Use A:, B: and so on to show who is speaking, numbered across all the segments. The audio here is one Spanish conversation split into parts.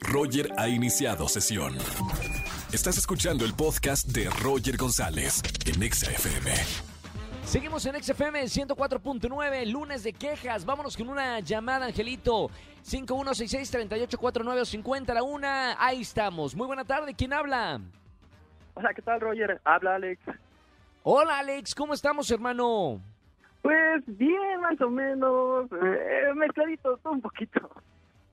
A: Roger ha iniciado sesión. Estás escuchando el podcast de Roger González en Exa FM.
B: Seguimos en XFM 104.9, lunes de quejas. Vámonos con una llamada, Angelito. 5166-3849-50 a la una. Ahí estamos. Muy buena tarde. ¿Quién habla?
C: Hola, ¿qué tal, Roger? Habla Alex.
B: Hola, Alex. ¿Cómo estamos, hermano?
C: Pues bien, más o menos. Eh, mezcladito, todo un poquito.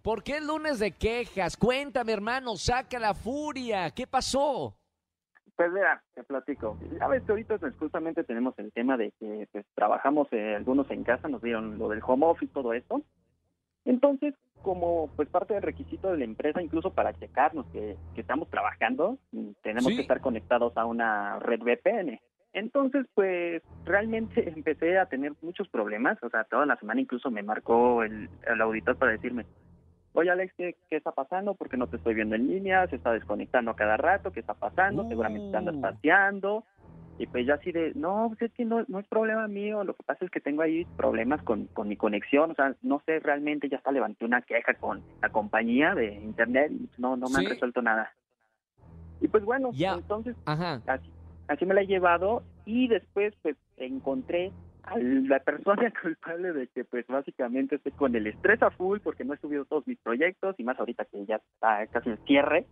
B: ¿Por qué el lunes de quejas? Cuéntame, hermano. Saca la furia. ¿Qué pasó?
C: Pues mira, te platico. Ya ves que ahorita pues, justamente tenemos el tema de que pues, trabajamos eh, algunos en casa, nos dieron lo del home office, todo esto. Entonces, como pues parte del requisito de la empresa, incluso para checarnos que, que estamos trabajando, mm, tenemos
B: Sí.
C: que estar conectados a una red VPN. Entonces, pues realmente empecé a tener muchos problemas. O sea, toda la semana incluso me marcó el, el auditor para decirme, oye Alex, ¿qué, qué está pasando? Porque no te estoy viendo en línea, se está desconectando a cada rato, ¿qué está pasando? Seguramente te andas
B: Uh.
C: paseando. Y pues ya así de, no, pues es que no, no es problema mío, lo que pasa es que tengo ahí problemas con, con mi conexión, o sea, no sé, realmente ya hasta levanté una queja con la compañía de internet y no, no me
B: Sí.
C: han resuelto nada. Y pues bueno, entonces
B: Ajá.
C: así, así me la he llevado y después pues encontré a la persona culpable de que pues básicamente estoy con el estrés a full porque no he subido todos mis proyectos y más ahorita que ya está casi el cierre.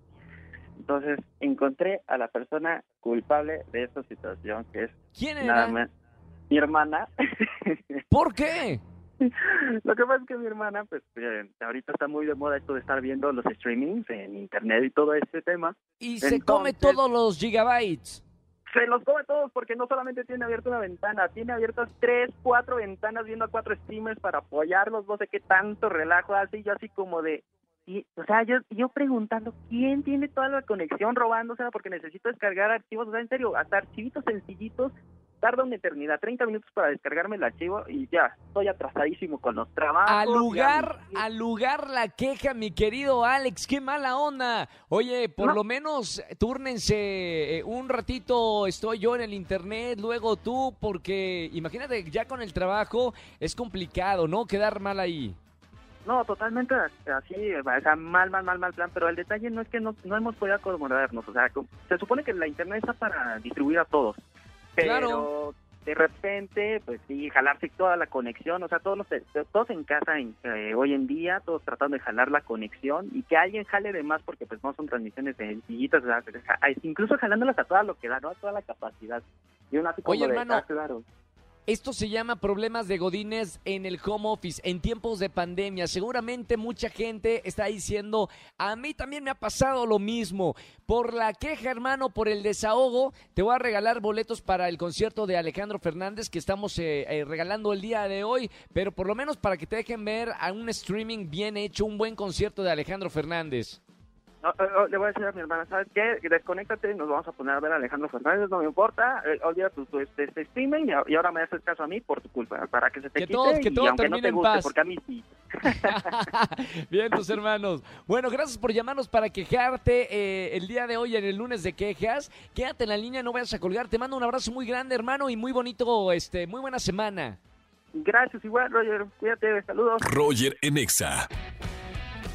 C: Entonces encontré a la persona culpable de esta situación que es
B: ¿Quién
C: nada
B: era?
C: más mi hermana.
B: ¿Por qué?
C: Lo que pasa es que mi hermana, pues eh, ahorita está muy de moda esto de estar viendo los streamings en internet y todo este tema.
B: Y se come
C: Entonces-
B: todos los gigabytes.
C: Se los come todos porque no solamente tiene abierta una ventana, tiene abiertas tres, cuatro ventanas viendo a cuatro streamers para apoyarlos, no sé qué tanto relajo y yo así como de... Y, o sea, yo, yo preguntando, ¿quién tiene toda la conexión robándosela? Porque necesito descargar archivos, o sea, en serio, hasta archivitos sencillitos, tarda una eternidad, 30 minutos para descargarme el archivo y ya, estoy atrasadísimo con los trabajos.
B: Al lugar, al lugar la queja, mi querido Alex, qué mala onda. Oye, por
C: No.
B: lo menos túrnense eh, un ratito, estoy yo en el internet, luego tú, porque imagínate, ya con el trabajo es complicado, ¿no? Quedar mal ahí.
C: No, totalmente así, o sea, mal, mal, mal, mal plan, pero el detalle no es que no, no hemos podido acomodarnos, o sea, se supone que la internet está para distribuir a todos, pero
B: Claro.
C: de repente, pues sí, jalarse toda la conexión, o sea, todos los, todos en casa en- eh, hoy en día, todos tratando de jalar la conexión y que alguien jale de más porque pues no son transmisiones sencillitas, o sea, ja- incluso jalándolas a toda lo que da, ¿no? A toda la capacidad. Y uno así como
B: Oye,
C: de,
B: hermano,
C: ah, claro.
B: Esto se llama problemas de godines en el home office en tiempos de pandemia. Seguramente mucha gente está diciendo, a mí también me ha pasado lo mismo. Por la queja, hermano, por el desahogo, te voy a regalar boletos para el concierto de Alejandro Fernández que estamos eh, eh, regalando el día de hoy, pero por lo menos para que te dejen ver a un streaming bien hecho, un buen concierto de Alejandro Fernández.
C: No, eh, oh, le voy a decir a mi hermana, ¿sabes qué? Desconéctate y nos vamos a poner a ver a Alejandro Fernández, no me importa, eh, olvida tu, tu este, este streaming y, y ahora me haces caso a mí por tu culpa, para que se te
B: Que
C: quite
B: todo- que
C: y
B: todo
C: aunque no
B: termine
C: te
B: en
C: guste,
B: paz.
C: porque a mí sí.
B: Bien, tus hermanos. Bueno, gracias por llamarnos para quejarte eh, el día de hoy en el lunes de quejas. Quédate en la línea, no vayas a colgar. Te mando un abrazo muy grande, hermano, y muy bonito, este, muy buena semana.
C: Gracias, igual, Roger, cuídate, saludos.
A: Roger en Exa.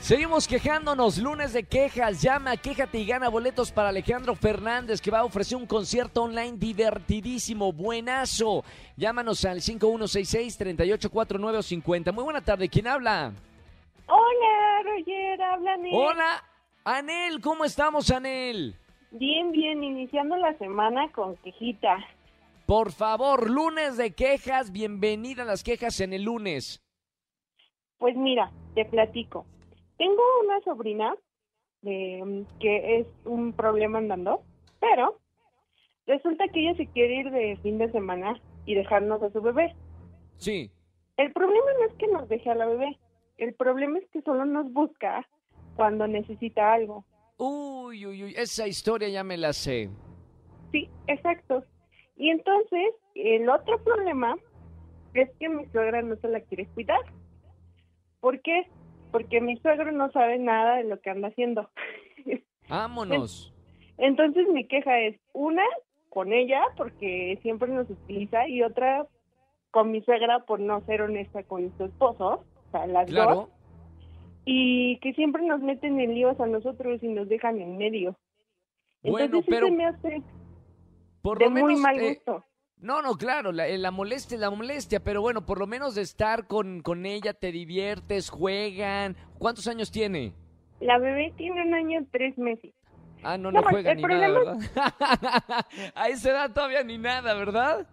B: Seguimos quejándonos, lunes de quejas. Llama, quéjate y gana boletos para Alejandro Fernández, que va a ofrecer un concierto online divertidísimo, buenazo. Llámanos al 5166-384950. Muy buena tarde, ¿quién habla?
D: Hola, Roger, habla Nel.
B: Hola, Anel, ¿cómo estamos, Anel?
D: Bien, bien, iniciando la semana con quejita.
B: Por favor, lunes de quejas, bienvenida a las quejas en el lunes.
D: Pues mira, te platico. Tengo una sobrina eh, que es un problema andando, pero resulta que ella se quiere ir de fin de semana y dejarnos a su bebé.
B: Sí.
D: El problema no es que nos deje a la bebé, el problema es que solo nos busca cuando necesita algo.
B: Uy, uy, uy, esa historia ya me la sé.
D: Sí, exacto. Y entonces, el otro problema es que mi suegra no se la quiere cuidar. ¿Por qué? Porque mi suegro no sabe nada de lo que anda haciendo.
B: Vámonos.
D: Entonces mi queja es, una, con ella, porque siempre nos utiliza, y otra, con mi suegra por no ser honesta con su esposo, o sea, las dos.
B: Claro.
D: y que siempre nos meten en líos a nosotros y nos dejan en medio.
B: Bueno,
D: Entonces
B: pero
D: se me hace
B: por
D: de
B: lo
D: muy
B: menos...
D: mal
B: eh,
D: gusto.
B: No, no, claro, la, eh, la molestia es la molestia, pero bueno, por lo menos de estar con, con ella te diviertes, juegan. ¿Cuántos años tiene?
D: La bebé tiene un año y tres meses.
B: Ah, no,
D: No,
B: no juega ni nada,
D: problema
B: ¿verdad? A esa edad todavía ni nada, ¿verdad?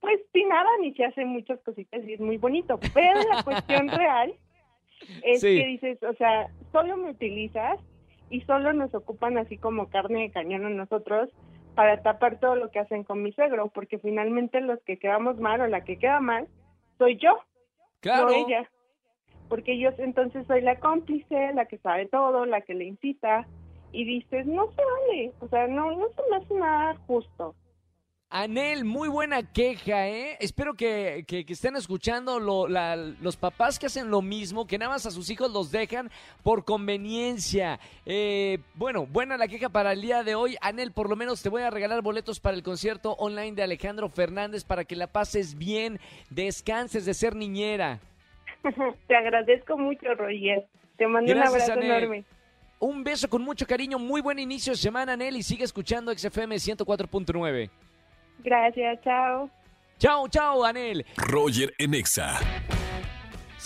D: Pues sí, nada, ni se hace muchas cositas y es muy bonito. Pero la cuestión real es
B: Sí.
D: que dices, o sea, solo me utilizas y solo nos ocupan así como carne de cañón a nosotros para tapar todo lo que hacen con mi suegro, porque finalmente los que quedamos mal o la que queda mal soy yo,
B: Claro.
D: no ella. Porque yo entonces soy la cómplice, la que sabe todo, la que le incita y dices, no se vale, o sea, no, no se me hace nada justo.
B: Anel, muy buena queja, ¿eh? Espero que, que- que estén escuchando lo- la- los papás que hacen lo mismo, que nada más a sus hijos los dejan por conveniencia. Eh, bueno, buena la queja para el día de hoy. Anel, por lo menos te voy a regalar boletos para el concierto online de Alejandro Fernández para que la pases bien, descanses de ser niñera.
D: Te agradezco mucho, Roger. Te mando
B: Gracias,
D: un abrazo
B: Anel.
D: enorme.
B: Un beso con mucho cariño, muy buen inicio de semana, Anel, y sigue escuchando XFM 104.9.
D: Gracias, chao.
B: Chao, chao, Anel.
A: Roger en Exa.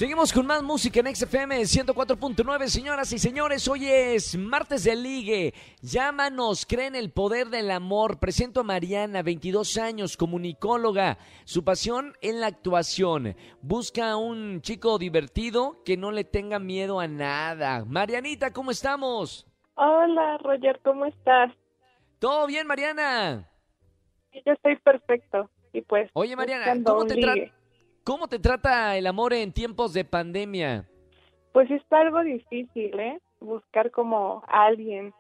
B: Seguimos con más música en XFM 104.9, señoras y señores. Hoy es martes de ligue. Llámanos, creen el poder del amor. Presento a Mariana, 22 años, comunicóloga. Su pasión en la actuación. Busca a un chico divertido que no le tenga miedo a nada. Marianita, ¿cómo estamos?
D: Hola, Roger, ¿cómo estás?
B: ¿Todo bien, Mariana?
D: Yo estoy perfecto. Y pues,
B: Oye, Mariana, ¿cómo te,
D: ligue.
B: ¿cómo te trata el amor en tiempos de pandemia?
D: Pues está algo difícil, ¿eh? Buscar como a alguien.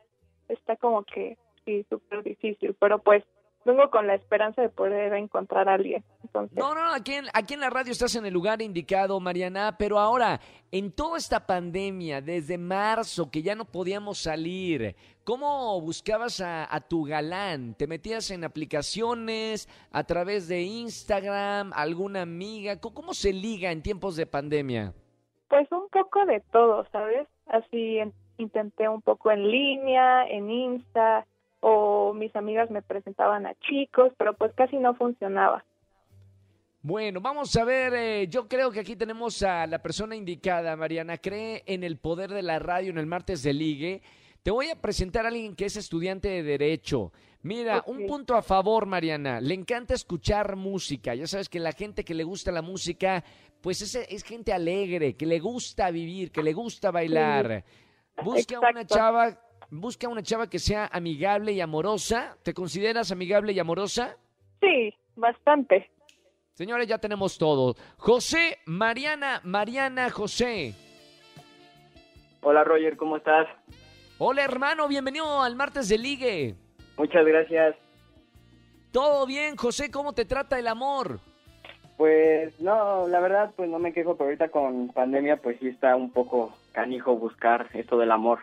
D: Está como que, sí, súper difícil. Pero pues, vengo con la esperanza de poder encontrar a alguien. Entonces,
B: No, no, no, aquí en, aquí en la radio estás en el lugar indicado, Mariana, pero ahora, en toda esta pandemia, desde marzo, que ya no podíamos salir, ¿cómo buscabas a, a tu galán? ¿Te metías en aplicaciones, a través de Instagram, alguna amiga? ¿Cómo, cómo se liga en tiempos de pandemia?
D: Pues un poco de todo, ¿sabes? Así en- intenté un poco en línea, en Insta, o mis amigas me presentaban a chicos, pero pues casi no funcionaba.
B: Bueno, vamos a ver, eh, yo creo que aquí tenemos a la persona indicada, Mariana, cree en el poder de la radio en el martes de ligue. Te voy a presentar a alguien que es estudiante de Derecho. Mira, un punto a favor, Mariana. Le encanta escuchar música. Ya sabes que la gente que le gusta la música, pues es, es gente alegre, que le gusta vivir, que le gusta bailar. Busca una chava, busca una chava que sea amigable y amorosa. ¿Te consideras amigable y amorosa?
D: Sí, bastante.
B: Señores, ya tenemos todo. José, Mariana, Mariana, José.
E: Hola Roger, ¿cómo estás?
B: Hola hermano, bienvenido al martes de ligue.
E: Muchas gracias.
B: ¿Todo bien, José? ¿Cómo te trata el amor?
E: Pues no, la verdad pues no me quejo, pero ahorita con pandemia pues sí está un poco canijo buscar esto del amor.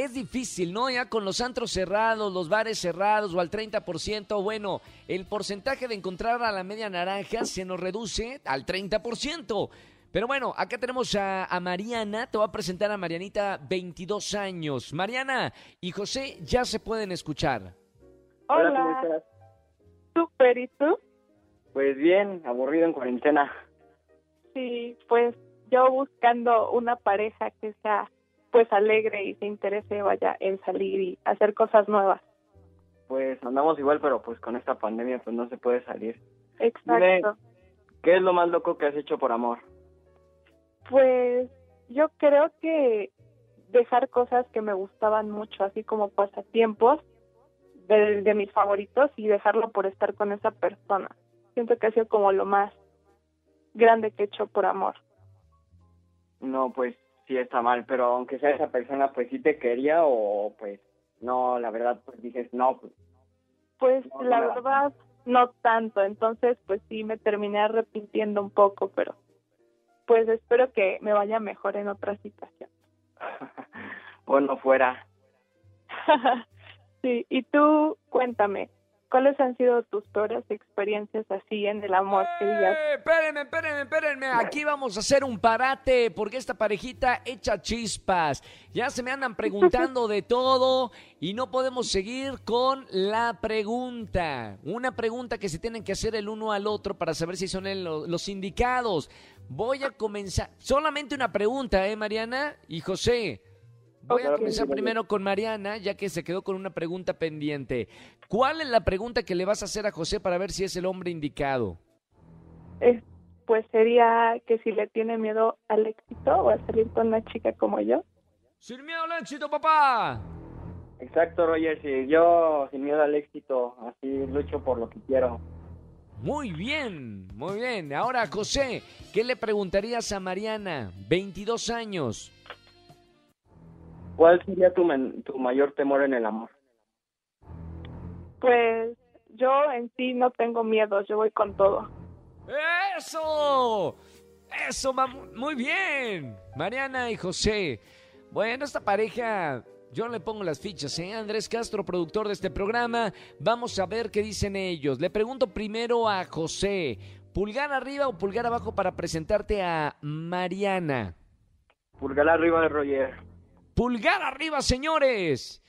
B: Es difícil, ¿no? Ya con los antros cerrados, los bares cerrados o al 30%, bueno, el porcentaje de encontrar a la media naranja se nos reduce al 30%. Pero bueno, acá tenemos a, a Mariana, te voy a presentar a Marianita, 22 años. Mariana y José ya se pueden escuchar.
E: Hola, ¿cómo estás?
D: súper, ¿y tú?
E: Pues bien, aburrido en cuarentena.
D: Sí, pues yo buscando una pareja que sea pues alegre y se interese vaya en salir y hacer cosas nuevas.
E: Pues andamos igual, pero pues con esta pandemia pues no se puede salir.
D: Exacto.
E: ¿Qué es lo más loco que has hecho por amor?
D: Pues yo creo que dejar cosas que me gustaban mucho, así como pasatiempos de, de mis favoritos y dejarlo por estar con esa persona. Siento que ha sido como lo más grande que he hecho por amor.
E: No, pues sí está mal, pero aunque sea esa persona pues sí te quería o pues no, la verdad pues dices no, pues
D: Pues
E: No,
D: la
E: no
D: verdad no tanto, entonces pues sí me terminé arrepintiendo un poco, pero pues espero que me vaya mejor en otra situación.
E: bueno fuera.
D: sí, y tú cuéntame, ¿cuáles han sido tus peores experiencias así en el amor? Digas,
B: ¡Eh! Espérenme, espérenme, espérenme. Aquí vamos a hacer un parate porque esta parejita echa chispas. Ya se me andan preguntando de todo y no podemos seguir con la pregunta. Una pregunta que se tienen que hacer el uno al otro para saber si son el- los indicados. Voy a comenzar. Solamente una pregunta, ¿eh, Mariana y José? Voy a comenzar primero con Mariana, ya que se quedó con una pregunta pendiente. ¿Cuál es la pregunta que le vas a hacer a José para ver si es el hombre indicado?
D: es- pues sería que si le tiene miedo al éxito o a salir con una chica como yo.
B: Sin miedo al éxito, papá.
E: Exacto, Roger, sí, yo sin miedo al éxito, así lucho por lo que quiero.
B: Muy bien, muy bien. Ahora, José, ¿qué le preguntarías a Mariana? 22 años.
E: ¿Cuál sería tu, men- tu mayor temor en el amor?
D: Pues yo en sí no tengo miedo, yo voy con todo.
B: ¡Eso! ¡Eso, muy bien! Mariana y José. Bueno, esta pareja, yo le pongo las fichas, ¿eh? Andrés Castro, productor de este programa. Vamos a ver qué dicen ellos. Le pregunto primero a José. ¿Pulgar arriba o pulgar abajo para presentarte a Mariana?
E: Pulgar arriba de Roger.
B: Pulgar arriba, señores.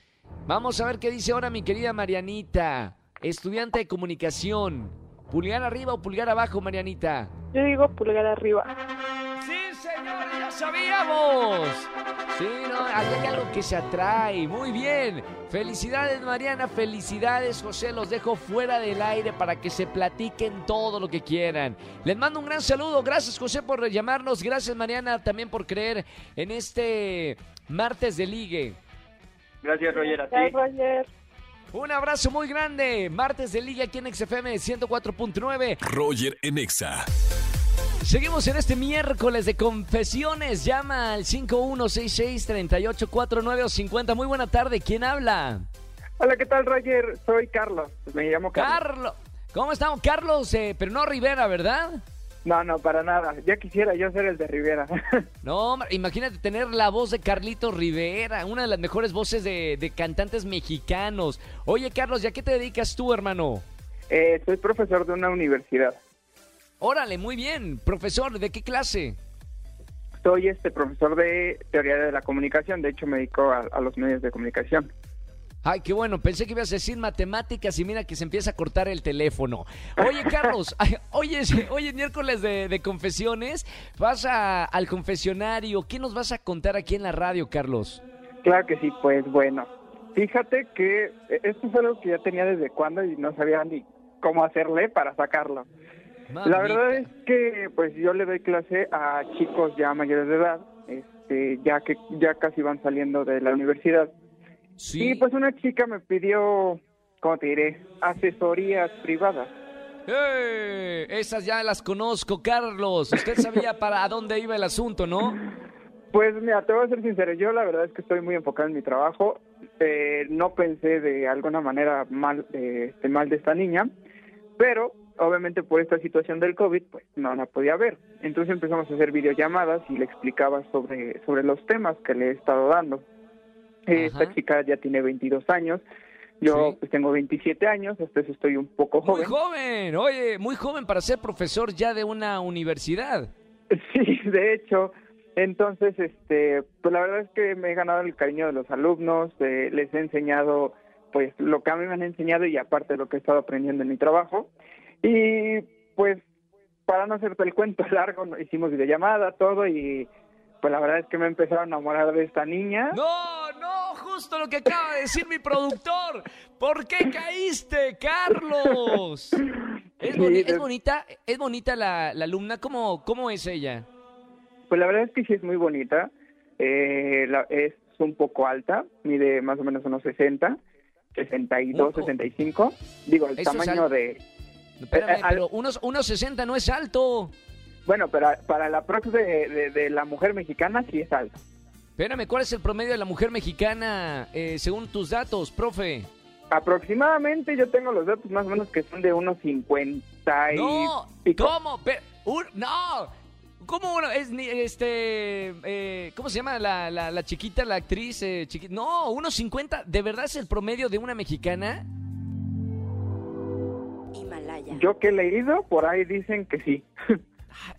B: Vamos a ver qué dice ahora mi querida Marianita, estudiante de comunicación. ¿Pulgar arriba o pulgar abajo, Marianita?
D: Yo digo pulgar arriba.
B: Sí, señores, ya sabíamos. Sí, no, hay algo que se atrae. Muy bien. Felicidades, Mariana. Felicidades, José. Los dejo fuera del aire para que se platiquen todo lo que quieran. Les mando un gran saludo. Gracias, José, por llamarnos. Gracias, Mariana, también por creer en este martes de ligue.
E: Gracias, Roger, a ti.
D: Roger.
B: Un abrazo muy grande. Martes de ligue aquí en XFM 104.9.
A: Roger en Exa.
B: Seguimos en este miércoles de confesiones. Llama al 5166-3849 o 50. Muy buena tarde. ¿Quién habla?
F: Hola, ¿qué tal, Roger? Soy Carlos. Me llamo Carlos.
B: Carlos. ¿Cómo estamos? Carlos, eh, pero no Rivera, ¿verdad?
F: No, no, para nada. Ya quisiera yo ser el de Rivera.
B: No, hombre, imagínate tener la voz de Carlito Rivera, una de las mejores voces de, de cantantes mexicanos. Oye, Carlos, ¿ya qué te dedicas tú, hermano?
F: Eh, soy profesor de una universidad.
B: Órale, muy bien. Profesor, ¿de qué clase?
F: Soy este profesor de teoría de la comunicación. De hecho, me dedico a, a los medios de comunicación.
B: Ay, qué bueno, pensé que ibas a decir matemáticas y mira que se empieza a cortar el teléfono. Oye, Carlos, ay, hoy es, hoy es miércoles de, de confesiones, vas a- al confesionario, ¿qué nos vas a contar aquí en la radio, Carlos?
F: Claro que sí, pues bueno. Fíjate que eh, esto es algo que ya tenía desde cuando y no sabía ni cómo hacerle para sacarlo. La verdad es que pues yo le doy clase a chicos ya mayores de edad, este, ya que ya casi van saliendo de la universidad.
B: Sí.
F: Y pues una chica me pidió, ¿cómo te diré? Asesorías privadas.
B: ¡Eh! Esas ya las conozco, Carlos. Usted sabía para dónde iba el asunto, ¿no?
F: Pues mira, te voy a ser sincero, yo la verdad es que estoy muy enfocado en mi trabajo. Eh, no pensé de alguna manera mal, eh, este, mal de esta niña, pero obviamente por esta situación del COVID, pues no la podía ver. Entonces empezamos a hacer videollamadas y le explicaba sobre, sobre los temas que le he estado dando. Eh. Esta chica ya tiene 22 años, yo
B: Sí.
F: pues tengo 27 años, eso estoy un poco
B: Muy
F: joven.
B: joven, oye, muy joven para ser profesor ya de una universidad.
F: Sí, de hecho. Entonces, este, pues la verdad es que me he ganado el cariño de los alumnos, eh, les he enseñado, pues, lo que a mí me han enseñado y aparte lo que he estado aprendiendo en mi trabajo. Y, pues, para no hacerte el cuento largo, hicimos videollamada, todo, y pues la verdad es que me he empezado a enamorar de esta niña.
B: No, no, justo lo que acaba de decir mi productor. ¿Por qué caíste, Carlos? Es, boni- bonita, es bonita la, la alumna. ¿Cómo, ¿Cómo es ella?
F: Pues la verdad es que sí es muy bonita, eh, la- es un poco alta, mide más o menos unos 60, 62,
B: Ojo.
F: 65. Digo, el
B: Eso
F: tamaño de...
B: Espérame,
F: eh, al-
B: pero unos, unos 60 no es alto.
F: Bueno, pero para la prox de, de- de la mujer mexicana sí es alto.
B: Espérame, ¿cuál es el promedio de la mujer mexicana eh, según tus datos, profe?
F: Aproximadamente yo tengo los datos más o menos que son de unos 50 y
B: No,
F: pico.
B: ¿cómo? Un- no, ¿cómo uno? Es, ni- este, eh, ¿cómo se llama la, la, la chiquita, la actriz? Eh, chiqui- no, unos 50, ¿de verdad es el promedio de una mexicana?
F: yo que he leído, por ahí dicen que sí.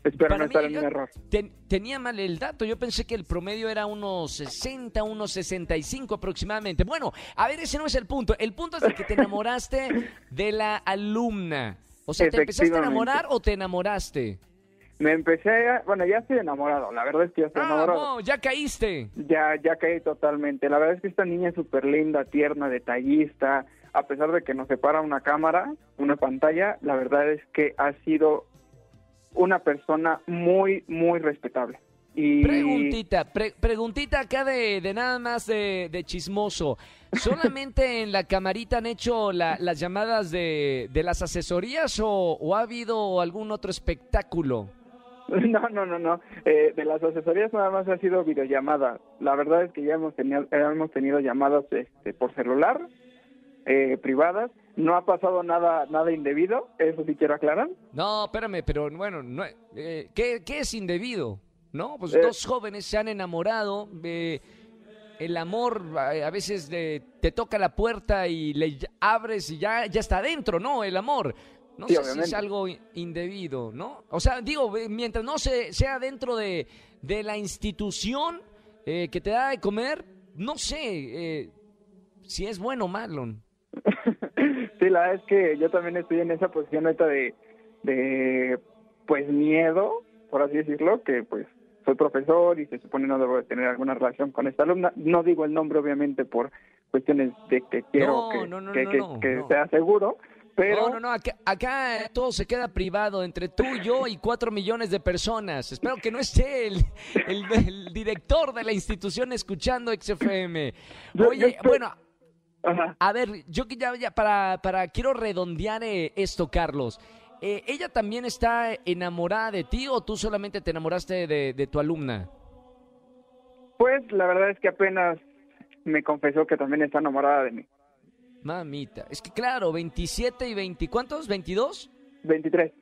F: Espero no estar en un error.
B: ten- tenía mal el dato. Yo pensé que el promedio era unos 60, unos 65 aproximadamente. Bueno, a ver, ese no es el punto. El punto es de que te enamoraste de la alumna. O sea, ¿te empezaste a enamorar o te enamoraste?
F: Me empecé a... Bueno, ya estoy enamorado. La verdad es que ya estoy
B: Ah,
F: enamorado.
B: no, ya caíste.
F: Ya, ya caí totalmente. La verdad es que esta niña es súper linda, tierna, detallista. A pesar de que nos separa una cámara, una pantalla, la verdad es que ha sido una persona muy, muy respetable. Y
B: Preguntita, pre- preguntita acá de, de nada más de, de chismoso. ¿Solamente en la camarita han hecho la- las llamadas de, de las asesorías o, o ha habido algún otro espectáculo?
F: No, no, no, no. Eh, de las asesorías nada más ha sido videollamada. La verdad es que ya hemos tenido, hemos tenido llamadas este, por celular, eh, privadas. No ha pasado nada, nada indebido. Eso sí quiero aclarar.
B: No, espérame, pero bueno, no, eh, ¿qué, qué es indebido? ¿No? Pues
F: Eh.
B: dos jóvenes se han enamorado. eh, el amor eh, a veces de- te toca la puerta y le abres y ya, ya está adentro, ¿no? El amor. No
F: Sí,
B: sé si es algo indebido, ¿no? O sea, digo, mientras no se, sea dentro de, de la institución que te da de comer, no sé si es bueno o malo.
F: sí, la verdad es que yo también estoy en esa posición ahorita de, de, pues, miedo, por así decirlo, que pues soy profesor y se supone no debo de tener alguna relación con esta alumna. No digo el nombre, obviamente, por cuestiones de que quiero
B: No,
F: que,
B: no, no,
F: que,
B: no,
F: que-
B: no,
F: que
B: no.
F: sea seguro, pero...
B: No, no, no, acá, acá, todo se queda privado entre tú, yo y cuatro millones de personas. Espero que no esté el, el- el director de la institución escuchando XFM.
F: Yo- yo
B: Oye,
F: estoy-
B: bueno,
F: Ajá.
B: a ver, yo que ya, ya para, para, quiero redondear eh, esto, Carlos. Eh, ¿Ella también está enamorada de ti o tú solamente te enamoraste de, de tu alumna?
F: Pues la verdad es que apenas me confesó que también está enamorada de mí.
B: Mamita, es que claro, 27 y 20, ¿cuántos? ¿22?
F: 23.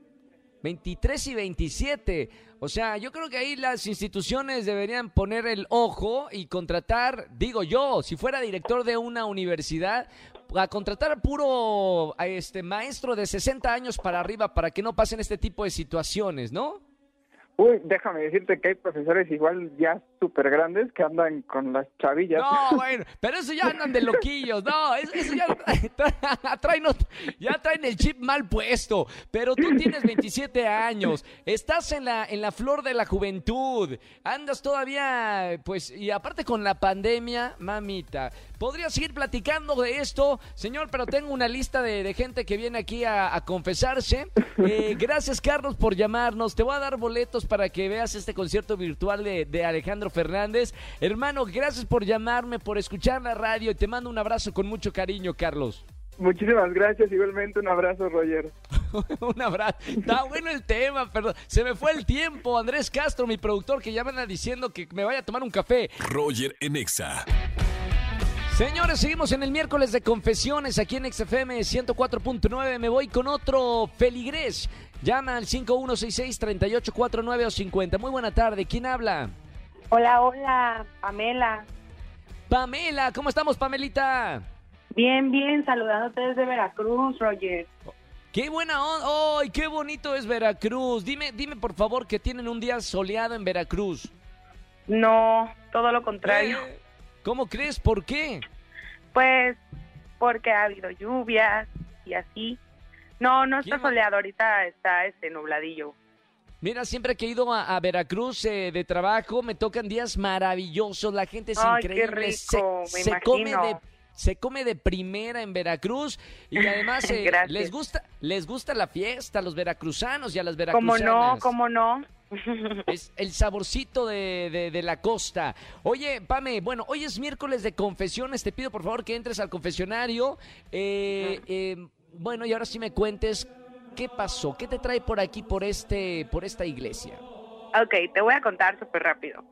B: 23 y 27. O sea, yo creo que ahí las instituciones deberían poner el ojo y contratar, digo yo, si fuera director de una universidad, a contratar a puro este maestro de 60 años para arriba para que no pasen este tipo de situaciones, ¿no?
F: Uy, déjame decirte que hay profesores igual ya súper grandes que andan con las chavillas.
B: No, bueno, pero eso ya andan de loquillos, no, eso, eso ya tra- traen, ya traen el chip mal puesto, pero tú tienes 27 años, estás en la, en la flor de la juventud, andas todavía, pues, y aparte con la pandemia, mamita, podría seguir platicando de esto, señor, pero tengo una lista de, de gente que viene aquí a, a confesarse. Eh, gracias, Carlos, por llamarnos, te voy a dar boletos para que veas este concierto virtual de, de Alejandro Fernández. Hermano, gracias por llamarme, por escuchar la radio y te mando un abrazo con mucho cariño, Carlos.
F: Muchísimas gracias, igualmente un abrazo, Roger.
B: un abrazo. Está bueno el tema, perdón. Se me fue el tiempo. Andrés Castro, mi productor, que ya me anda diciendo que me vaya a tomar un café.
A: Roger en Exa.
B: Señores, seguimos en el miércoles de confesiones aquí en XFM 104.9. Me voy con otro feligrés. Llama al 5166-3849 o 50. Muy buena tarde. ¿Quién habla?
D: Hola, hola, Pamela.
B: Pamela. ¿Cómo estamos, Pamelita?
D: Bien, bien, saludándote desde Veracruz, Roger.
B: Qué buena onda. ¡Ay, qué bonito es Veracruz! Dime, dime por favor que tienen un día soleado en Veracruz.
D: No, todo lo contrario.
B: Eh, ¿Cómo crees? ¿Por qué?
D: Pues porque ha habido lluvias y así. No, no está
B: ¿Quién ma-
D: soleado, ahorita está este nubladillo.
B: Mira, siempre que he ido a, a Veracruz eh, de trabajo, me tocan días maravillosos. La gente es
D: Ay, qué
B: increíble. se,
D: me
B: se come de se come de primera en Veracruz y además eh, les gusta les gusta la fiesta a los veracruzanos y a las
D: ¿Cómo
B: veracruzanas.
D: no? ¿Cómo no?
B: Es el saborcito de, de- de la costa. Oye, Pame, bueno, hoy es miércoles de confesiones. Te pido por favor que entres al confesionario. Eh, eh, bueno, y ahora sí me cuentes qué pasó, qué te trae por aquí, por este, por esta iglesia.
D: ok, te voy a contar súper rápido.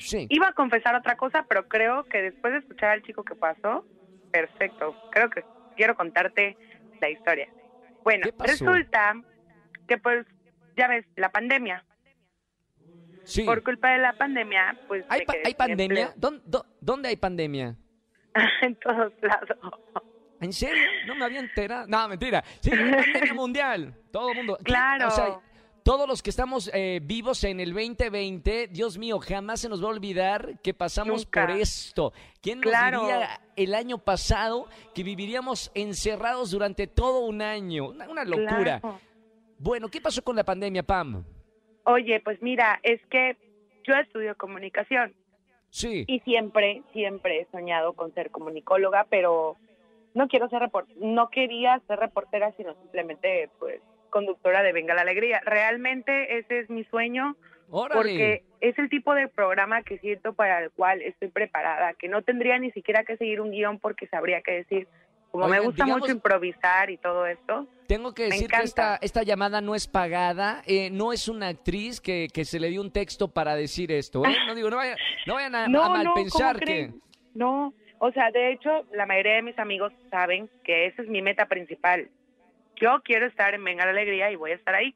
B: Sí.
D: Iba a confesar otra cosa, pero creo que después de escuchar al chico que pasó, perfecto. Creo que quiero contarte la historia. Bueno, resulta que pues, ya ves, la pandemia.
B: sí.
D: Por culpa de la pandemia, pues...
B: ¿Hay, pa- pandemia? ¿Dónde, dó- dónde hay pandemia?
D: en todos lados.
B: ¿En serio? No me había enterado. No, mentira. Sí, pandemia mundial. Todo el mundo.
G: Claro.
B: O sea, todos los que estamos eh, vivos en el 2020, Dios mío, jamás se nos va a olvidar que pasamos
G: Nunca.
B: por esto. ¿Quién nos diría el año pasado que viviríamos encerrados durante todo un año? Una, una locura.
G: Claro.
B: Bueno, ¿qué pasó con la pandemia, Pam?
G: Oye, pues mira, es que yo estudio comunicación
B: Sí.
G: y siempre, siempre he soñado con ser comunicóloga, pero no quiero ser report no quería ser reportera, sino simplemente pues conductora de Venga la Alegría. Realmente ese es mi sueño
B: Órale.
G: porque es el tipo de programa que siento para el cual estoy preparada, que no tendría ni siquiera que seguir un guion porque sabría qué decir. Como me gusta
B: digamos-
G: mucho improvisar y todo esto,
B: Tengo que decir que esta, esta llamada no es pagada, eh, no es una actriz que, que se le dio un texto para decir esto, ¿eh? No digo, no vayan, no vayan a,
G: No,
B: a mal
G: no,
B: pensar
G: ¿cómo
B: que...
G: No, o sea, de hecho, la mayoría de mis amigos saben que esa es mi meta principal. Yo quiero estar en Venga la Alegría y voy a estar ahí.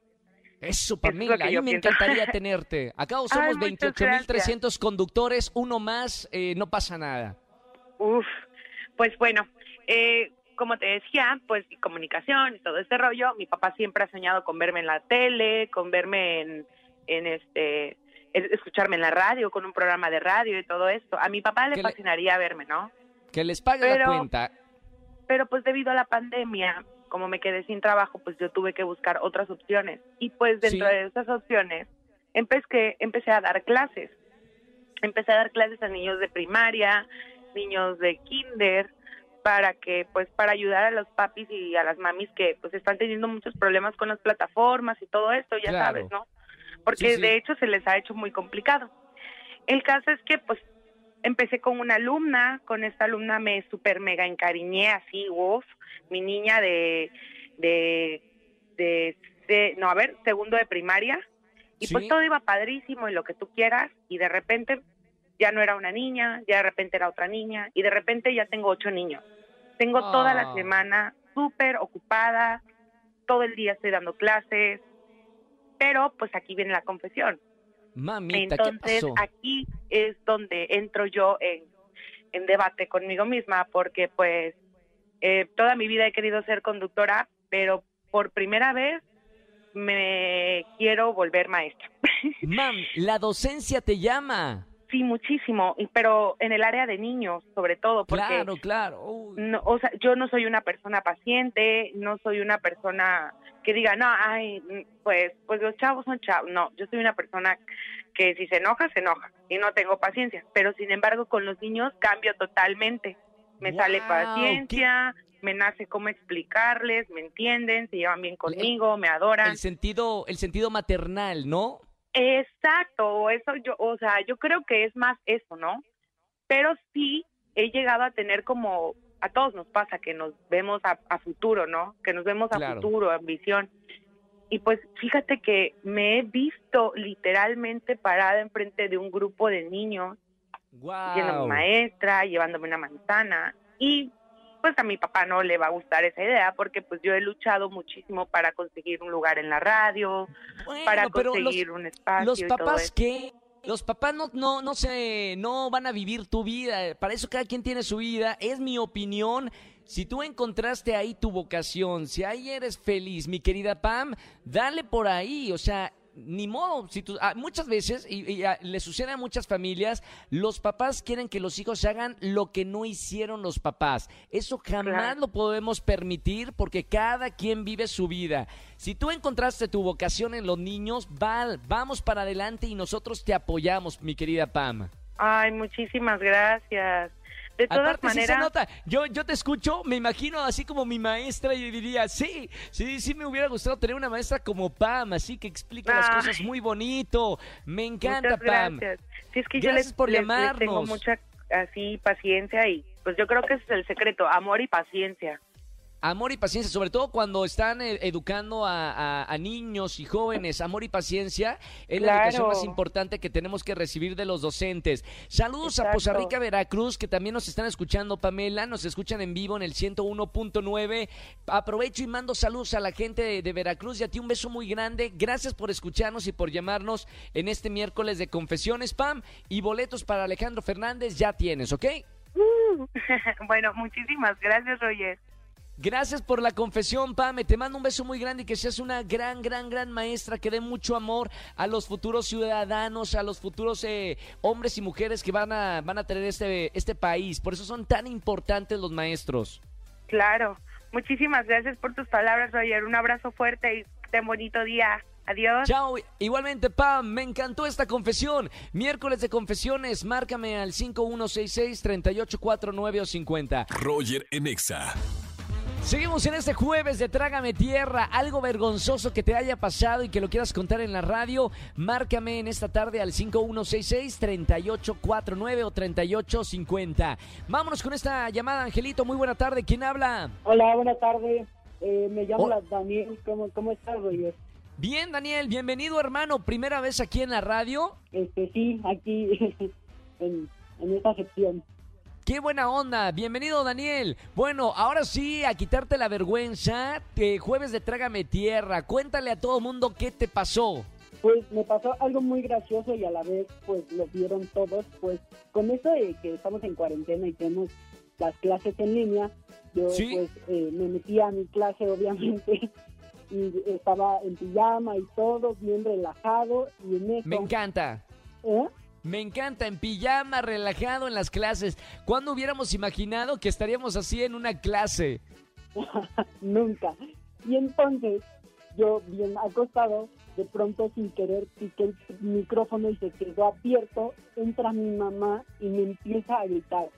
B: Eso, Pamela,
G: que
B: ahí me
G: pienso.
B: encantaría tenerte. Acá somos
G: muchas
B: 28.300 conductores, uno más, eh, no pasa nada.
G: Uf, pues bueno, eh, como te decía, pues comunicación y todo este rollo, mi papá siempre ha soñado con verme en la tele, con verme en, en este, es- escucharme en la radio, con un programa de radio y todo esto. A mi papá le fascinaría verme, ¿no?
B: Que les pague la cuenta.
G: pero pues debido a la pandemia, como me quedé sin trabajo, pues yo tuve que buscar otras opciones. Y pues dentro
B: Sí.
G: de esas opciones, empecé, empecé a dar clases. Empecé a dar clases a niños de primaria, niños de kinder, para que, pues, para ayudar a los papis y a las mamis que, pues, están teniendo muchos problemas con las plataformas y todo esto, ya
B: Claro.
G: sabes, ¿no? Porque
B: Sí, sí.
G: de hecho se les ha hecho muy complicado. El caso es que, pues, empecé con una alumna, con esta alumna me super mega encariñé así, uff, mi niña de, de, de, de- no, a ver, segundo de primaria, y
B: Sí.
G: pues todo iba padrísimo y lo que tú quieras, y de repente ya no era una niña, ya de repente era otra niña, y de repente ya tengo ocho niños. Tengo toda la
B: Ah.
G: semana súper ocupada, todo el día estoy dando clases, pero pues aquí viene la confesión.
B: Mamita, ¿qué
G: Entonces,
B: pasó?
G: aquí es donde entro yo en, en debate conmigo misma, porque pues eh, toda mi vida he querido ser conductora, pero por primera vez me quiero volver maestra.
B: Mam, la docencia te llama.
G: Sí, muchísimo, pero en el área de niños, sobre todo, porque
B: Claro, claro. Uy.
G: no, o sea, yo no soy una persona paciente, no soy una persona que diga, no, ay, pues, pues los chavos son chavos. No, yo soy una persona que si se enoja, se enoja y no tengo paciencia. Pero sin embargo, con los niños cambio totalmente. Me sale paciencia, me nace cómo explicarles, me entienden, se llevan bien conmigo, me adoran.
B: El sentido, el sentido maternal, ¿no?
G: Exacto, eso yo, o sea, yo creo que es más eso, ¿no? Pero sí he llegado a tener como, a todos nos pasa que nos vemos a, a futuro, ¿no? Que nos vemos a
B: Claro.
G: futuro, a visión. Y pues fíjate que me he visto literalmente parada enfrente de un grupo de niños, siendo mi
B: Wow.
G: maestra, llevándome una manzana. Y pues a mi papá no le va a gustar esa idea porque pues yo he luchado muchísimo para conseguir un lugar en la radio, para
B: los,
G: conseguir un espacio
B: los
G: y todo
B: papás qué? Los papás no, no, no se, no van a vivir tu vida. Para eso cada quien tiene su vida. Es mi opinión. Si tú encontraste ahí tu vocación, si ahí eres feliz, mi querida Pam, dale por ahí. O sea, ni modo. Si tú, ah, muchas veces, y, y, ah, le sucede a muchas familias, los papás quieren que los hijos hagan lo que no hicieron los papás. Eso jamás
G: Claro.
B: lo podemos permitir porque cada quien vive su vida. Si tú encontraste tu vocación en los niños, val, vamos para adelante y nosotros te apoyamos, mi querida Pam.
G: Ay, muchísimas gracias. De todas
B: Aparte, sí se
G: maneras,
B: nota. Yo, yo te escucho, me imagino así como mi maestra y diría, sí, sí, sí me hubiera gustado tener una maestra como Pam, así que explica las cosas muy bonito. Me encanta,
G: muchas
B: Pam.
G: gracias. Sí, es que yo les,
B: por
G: les- les tengo mucha así paciencia y pues yo creo que ese es el secreto, amor y paciencia.
B: Amor y paciencia, sobre todo cuando están eh, educando a, a- a niños y jóvenes. Amor y paciencia es la educación más importante que tenemos que recibir de los docentes. Saludos a. Poza Rica, Veracruz, que también nos están escuchando, Pamela. Nos escuchan en vivo en el 101.9. Aprovecho y mando saludos a la gente de, de Veracruz y a ti un beso muy grande. Gracias por escucharnos y por llamarnos en este miércoles de Confesiones, Pam. Y boletos para Alejandro Fernández ya tienes, ¿ok?
G: bueno, muchísimas gracias, Roger.
B: Gracias por la confesión, Pame. Te mando un beso muy grande y que seas una gran, gran, gran maestra que dé mucho amor a los futuros ciudadanos, a los futuros eh, hombres y mujeres que van a, van a tener este, este país. Por eso son tan importantes los maestros.
G: Claro. Muchísimas gracias por tus palabras, Roger. Un abrazo fuerte y ten bonito día. Adiós.
B: Chao. Igualmente, Pam, me encantó esta confesión. Miércoles de confesiones, márcame al 5166-3849 o 50.
A: Roger en Exa.
B: Seguimos en este jueves de Trágame Tierra. Algo vergonzoso que te haya pasado y que lo quieras contar en la radio, márcame en esta tarde al 5166-3849 o 3850. Vámonos con esta llamada, Angelito. Muy buena tarde. ¿Quién habla?
H: Hola, buena tarde. Eh, me llamo. Daniel. ¿Cómo, cómo estás, Roger?
B: Bien, Daniel. Bienvenido, hermano. Primera vez aquí en la radio.
H: Este, sí, aquí en, en esta sección.
B: Qué buena onda. Bienvenido, Daniel. Bueno, ahora sí, a quitarte la vergüenza. eh, jueves de Trágame Tierra. Cuéntale a todo mundo qué te pasó.
H: Pues me pasó algo muy gracioso y a la vez, pues lo vieron todos. Pues con esto de que estamos en cuarentena y tenemos las clases en línea, yo
B: Sí.
H: pues eh, me metí a mi clase, obviamente, y estaba en pijama y todo, bien relajado. Y en eso.
B: Me encanta.
H: ¿Eh?
B: Me encanta, en pijama, relajado en las clases. ¿Cuándo hubiéramos imaginado que estaríamos así en una clase?
H: Nunca. Y entonces, yo bien acostado, de pronto sin querer piqué el micrófono y se quedó abierto, entra mi mamá y me empieza a gritar.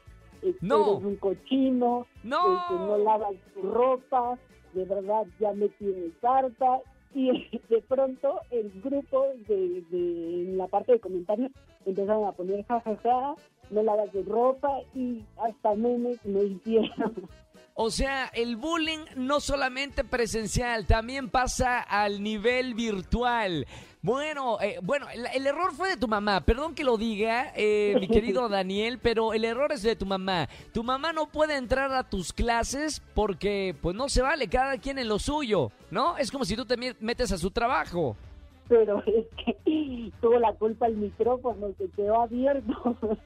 H: "Eh,
B: No.
H: Eres un cochino,
B: ¡No!
H: que no lavas tu ropa, de verdad ya me tienes harta. Y de pronto el grupo de, de en la parte de comentarios empezaron a poner jajaja, no lavas tu ropa y hasta memes me hicieron.
B: O sea, el bullying no solamente presencial, también pasa al nivel virtual. Bueno, eh, bueno, el, el error fue de tu mamá. Perdón que lo diga, eh, mi querido Daniel, pero el error es de tu mamá. Tu mamá no puede entrar a tus clases porque, pues, no se vale. Cada quien en lo suyo, ¿no? Es como si tú te metes a su trabajo.
H: pero es que tuvo la culpa el micrófono, se quedó abierto.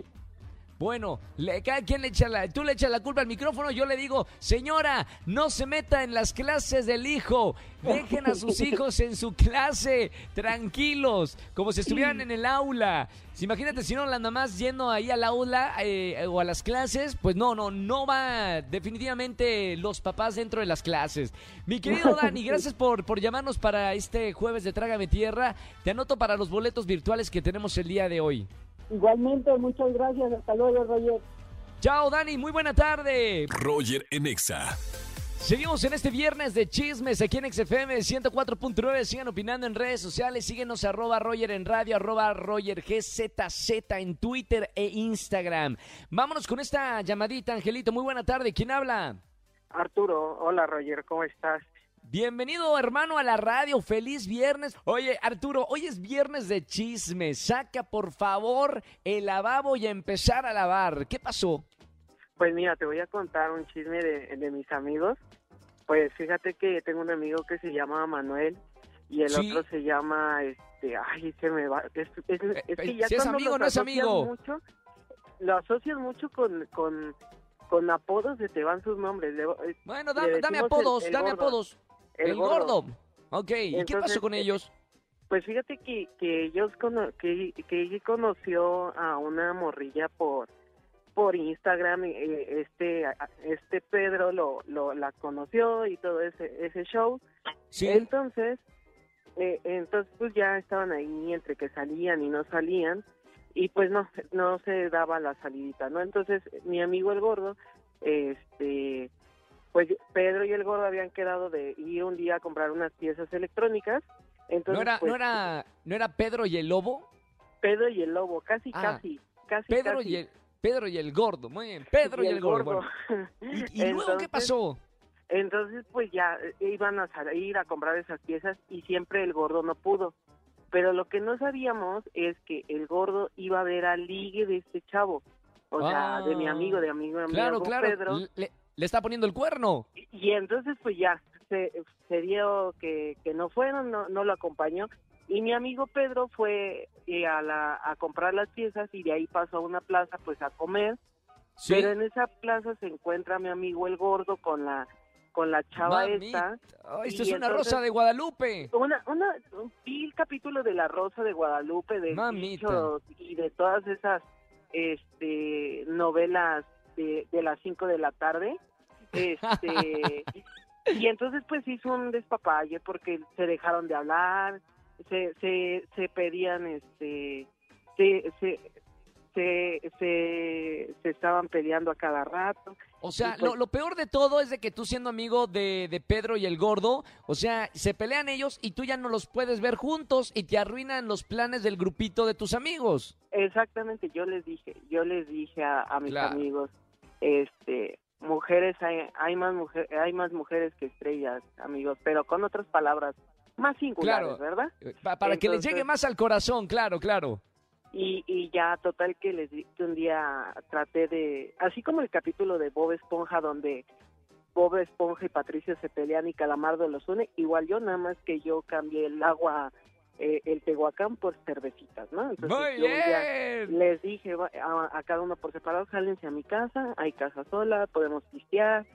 B: Bueno, le, cada quien le echa la, tú le echas la culpa al micrófono, yo le digo, señora, no se meta en las clases del hijo, dejen a sus hijos en su clase, tranquilos, como si estuvieran en el aula. Imagínate si no las mamás yendo ahí al aula eh, o a las clases, pues no, no, no va definitivamente los papás dentro de las clases. Mi querido Dani, gracias por, por llamarnos para este jueves de Trágame Tierra. Te anoto para los boletos virtuales que tenemos el día de hoy.
H: Igualmente, muchas gracias, hasta luego, Roger.
B: Chao Dani, muy buena tarde.
A: Roger en Exa.
B: Seguimos en este viernes de chismes aquí en XFM 104.9. Sigan opinando en redes sociales. Síguenos arroba Roger en radio, arroba Roger GZZ en Twitter e Instagram. Vámonos con esta llamadita, Angelito. Muy buena tarde. ¿Quién habla?
I: Arturo, hola Roger, ¿cómo estás?
B: Bienvenido, hermano, a la radio. Feliz viernes. Oye, Arturo, hoy es viernes de chismes. Saca, por favor, el lavabo y a empezar a lavar. ¿Qué pasó?
I: Pues mira, te voy a contar un chisme de, de mis amigos. Pues fíjate que tengo un amigo que se llama Manuel y el
B: Sí.
I: otro se llama, este, ay, se me va. Es, es- es que ya
B: si es amigo, no es amigo.
I: Mucho, lo asocias mucho con, con, con apodos, se te van sus nombres. Le- eh,
B: Bueno, dame, dame
I: decimos el-
B: apodos,
I: el
B: dame
I: gordo.
B: apodos. El, gordo. Ok, ¿y qué pasó con
I: eh,
B: ellos?
I: Pues fíjate que, que ellos cono- que, que ella conoció a una morrilla por por Instagram eh, este este Pedro lo, lo la conoció y todo ese ese show
B: Sí.
I: entonces eh, entonces pues ya estaban ahí entre que salían y no salían y pues no no se daba la salidita no entonces mi amigo el gordo este pues Pedro y el gordo habían quedado de ir un día a comprar unas piezas electrónicas entonces
B: ¿No era,
I: pues,
B: no, era, ¿No era Pedro y el lobo?
I: Pedro y el lobo, casi,
B: Ah,
I: casi, casi.
B: Pedro
I: casi.
B: y el, Pedro y el gordo. Muy bien, Pedro y, el gordo. bueno. ¿Y, y luego qué pasó?
I: Entonces, pues ya iban a salir a comprar esas piezas y siempre el gordo no pudo. Pero lo que no sabíamos es que el gordo iba a ver al ligue de este chavo. O sea, de mi
B: Ah,
I: amigo, de amigo, de mi
B: Claro,
I: amigo
B: claro.
I: Pedro.
B: Le, le está poniendo el cuerno.
I: Y, y entonces, pues ya, se, se dio que, que no fueron, no, no lo acompañó. Y mi amigo Pedro fue eh, a, la, a comprar las piezas y de ahí pasó a una plaza, pues a comer.
B: Sí.
I: Pero en esa plaza se encuentra mi amigo el gordo con la con la chava
B: Mamita.
I: esta.
B: Ay, esto
I: Y
B: es una
I: entonces-
B: rosa de Guadalupe.
I: Una, el capítulo de La Rosa de Guadalupe, de y de todas esas este, novelas de, de las 5 de la tarde. Este, y entonces pues hizo un despapalle porque se dejaron de hablar, se, se, se pedían, este, se, se, se, se, se estaban peleando a cada rato.
B: O sea,
I: Y pues-
B: lo, lo peor de todo es de que tú siendo amigo de, de Pedro y el gordo, o sea, se pelean ellos y tú ya no los puedes ver juntos y te arruinan los planes del grupito de tus amigos.
I: Exactamente, yo les dije, yo les dije a, a mis
B: Claro.
I: amigos, este, mujeres hay, hay más mujeres, hay más mujeres que estrellas, amigos, pero con otras palabras más singulares,
B: Claro.
I: ¿verdad?
B: Eh, pa- para que les llegue más al corazón, claro, claro.
I: Y, y ya total que les di- que un día traté de, así como el capítulo de Bob Esponja donde Bob Esponja y Patricio se pelean y Calamardo los une, igual yo nada más que yo cambié el agua, eh, el Tehuacán por cervecitas, ¿no? Entonces,
B: Muy
I: yo un día
B: bien.
I: les dije a, a cada uno por separado, jálense a mi casa, hay casa sola, podemos pistear.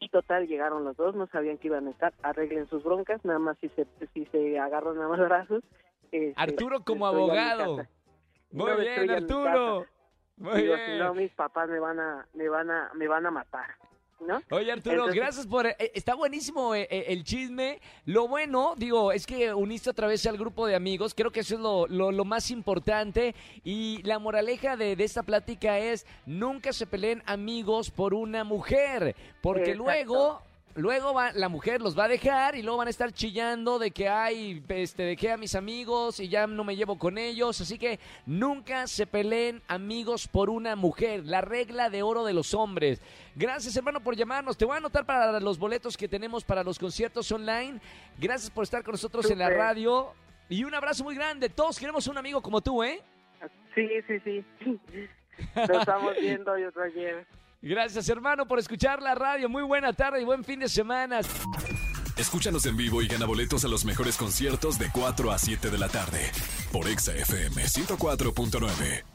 I: Y total, llegaron los dos, no sabían que iban a estar, arreglen sus broncas, nada más si se, si se agarran a más brazos. este,
B: Arturo como abogado. Muy
I: No
B: bien, Arturo. Muy
I: Digo,
B: bien.
I: si no, mis papás me van a, me van a, me van a matar, ¿no?
B: Oye, Arturo,
I: Entonces-
B: gracias por... eh, está buenísimo eh, eh, el chisme. Lo bueno, digo, es que uniste otra vez al grupo de amigos. Creo que eso es lo, lo- lo más importante. Y la moraleja de, de esta plática es, nunca se peleen amigos por una mujer. Porque
I: Exacto.
B: luego... Luego va, la mujer los va a dejar y luego van a estar chillando de que hay, este, de que a mis amigos y ya no me llevo con ellos. Así que nunca se peleen amigos por una mujer. La regla de oro de los hombres. Gracias, hermano, por llamarnos. Te voy a anotar para los boletos que tenemos para los conciertos online. Gracias por estar con nosotros en la radio. Y un abrazo muy grande. Todos queremos un amigo como tú, ¿eh?
I: Sí, sí, sí. Lo estamos viendo, yo Roger.
B: Gracias, hermano, por escuchar la radio. Muy buena tarde y buen fin de semana.
A: Escúchanos en vivo y gana boletos a los mejores conciertos de 4 a 7 de la tarde por Exa FM 104.9.